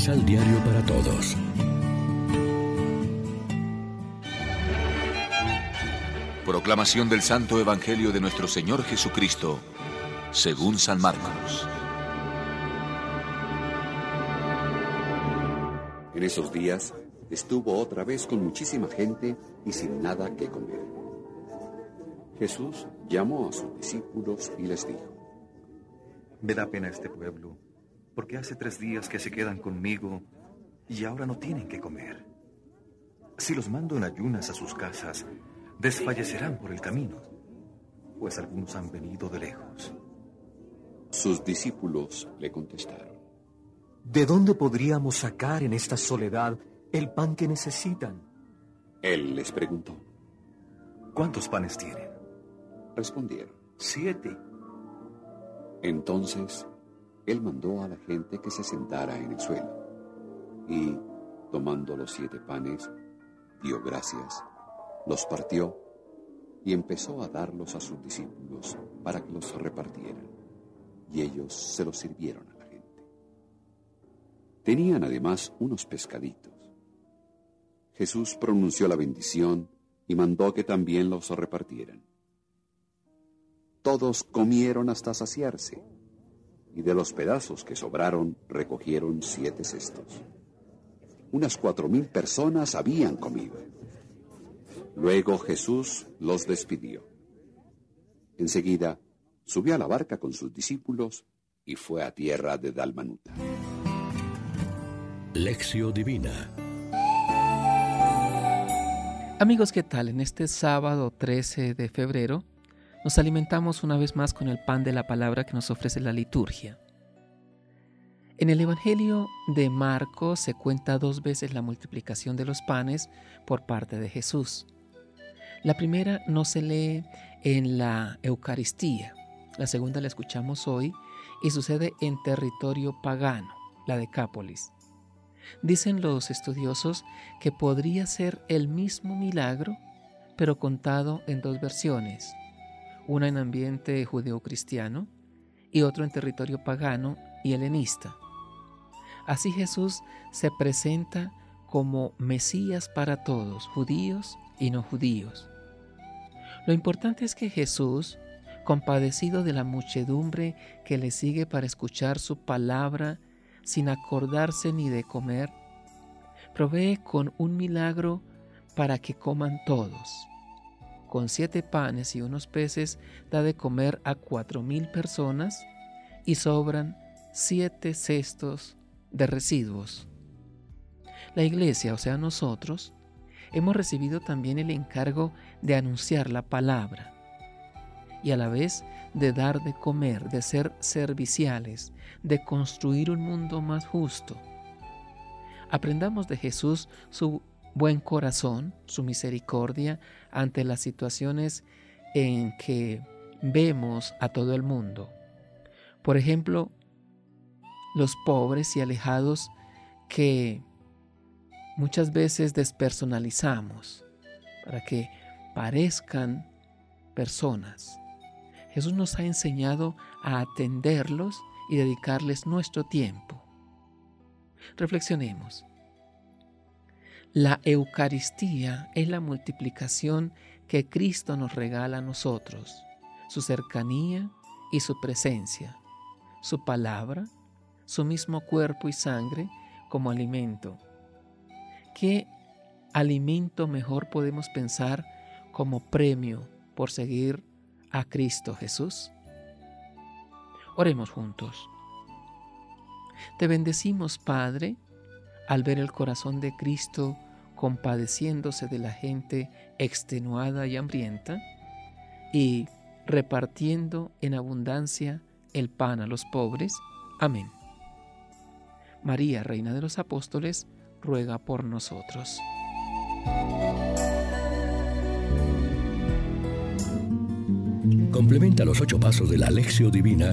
Misal Diario para Todos. Proclamación del Santo Evangelio de nuestro Señor Jesucristo, según San Marcos. En esos días estuvo otra vez con muchísima gente y sin nada que comer. Jesús llamó a sus discípulos y les dijo, Me da pena este pueblo, porque hace tres días que se quedan conmigo y ahora no tienen que comer. Si los mando en ayunas a sus casas, desfallecerán por el camino, pues algunos han venido de lejos. Sus discípulos le contestaron, ¿De dónde podríamos sacar en esta soledad el pan que necesitan? Él les preguntó. ¿Cuántos panes tienen? Respondieron. Siete. Entonces, él mandó a la gente que se sentara en el suelo y, tomando los siete panes, dio gracias, los partió y empezó a darlos a sus discípulos para que los repartieran. Y ellos se los sirvieron a la gente. Tenían además unos pescaditos. Jesús pronunció la bendición y mandó que también los repartieran. Todos comieron hasta saciarse, y de los pedazos que sobraron recogieron siete cestos. Unas cuatro mil personas habían comido. Luego Jesús los despidió. Enseguida subió a la barca con sus discípulos y fue a tierra de Dalmanuta. Lección Divina Amigos, ¿qué tal? En este sábado 13 de febrero nos alimentamos una vez más con el pan de la palabra que nos ofrece la liturgia. En el Evangelio de Marcos se cuenta dos veces la multiplicación de los panes por parte de Jesús. La primera no se lee en la Eucaristía, la segunda la escuchamos hoy y sucede en territorio pagano, la Decápolis. Dicen los estudiosos que podría ser el mismo milagro, pero contado en dos versiones, una en ambiente judeocristiano y otro en territorio pagano y helenista. Así Jesús se presenta como Mesías para todos, judíos y no judíos. Lo importante es que Jesús, compadecido de la muchedumbre que le sigue para escuchar su palabra sin acordarse ni de comer, provee con un milagro para que coman todos. Con siete panes y unos peces da de comer a cuatro mil personas y sobran siete cestos de residuos. La iglesia, o sea nosotros, hemos recibido también el encargo de anunciar la palabra y a la vez de dar de comer, de ser serviciales, de construir un mundo más justo. Aprendamos de Jesús su buen corazón, su misericordia ante las situaciones en que vemos a todo el mundo. Por ejemplo, los pobres y alejados que muchas veces despersonalizamos para que parezcan personas. Jesús nos ha enseñado a atenderlos y dedicarles nuestro tiempo. Reflexionemos. La Eucaristía es la multiplicación que Cristo nos regala a nosotros, su cercanía y su presencia, su palabra, su mismo cuerpo y sangre como alimento. ¿Qué alimento mejor podemos pensar como premio por seguir a Cristo Jesús? Oremos juntos. Te bendecimos, Padre, al ver el corazón de Cristo compadeciéndose de la gente extenuada y hambrienta y repartiendo en abundancia el pan a los pobres. Amén. María, Reina de los Apóstoles, ruega por nosotros. Complementa los ocho pasos de la Alexio Divina